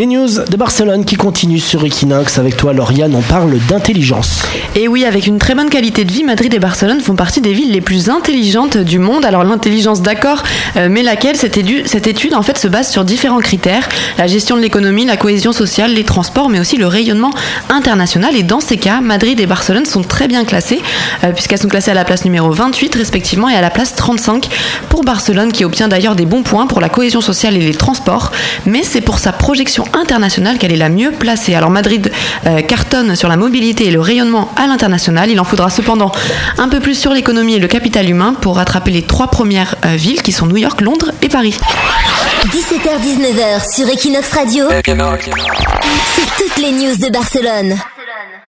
Les news de Barcelone qui continuent sur Equinox. Avec toi, Lauriane, on parle d'intelligence. Et oui, avec une très bonne qualité de vie, Madrid et Barcelone font partie des villes les plus intelligentes du monde. Alors l'intelligence, d'accord, euh, mais laquelle? Cette étude, en fait se base sur différents critères la gestion de l'économie, la cohésion sociale, les transports, mais aussi le rayonnement international. Et dans ces cas, Madrid et Barcelone sont très bien classées, euh, puisqu'elles sont classées à la place numéro 28 respectivement et à la place 35 pour Barcelone, qui obtient d'ailleurs des bons points pour la cohésion sociale et les transports. Mais c'est pour sa projection internationale qu'elle est la mieux placée. Alors Madrid euh, cartonne sur la mobilité et le rayonnement à l'international. Il en faudra cependant un peu plus sur l'économie et le capital humain pour rattraper les trois premières euh, villes qui sont New York, Londres et Paris. 17h-19h sur Equinox Radio. C'est toutes les news de Barcelone.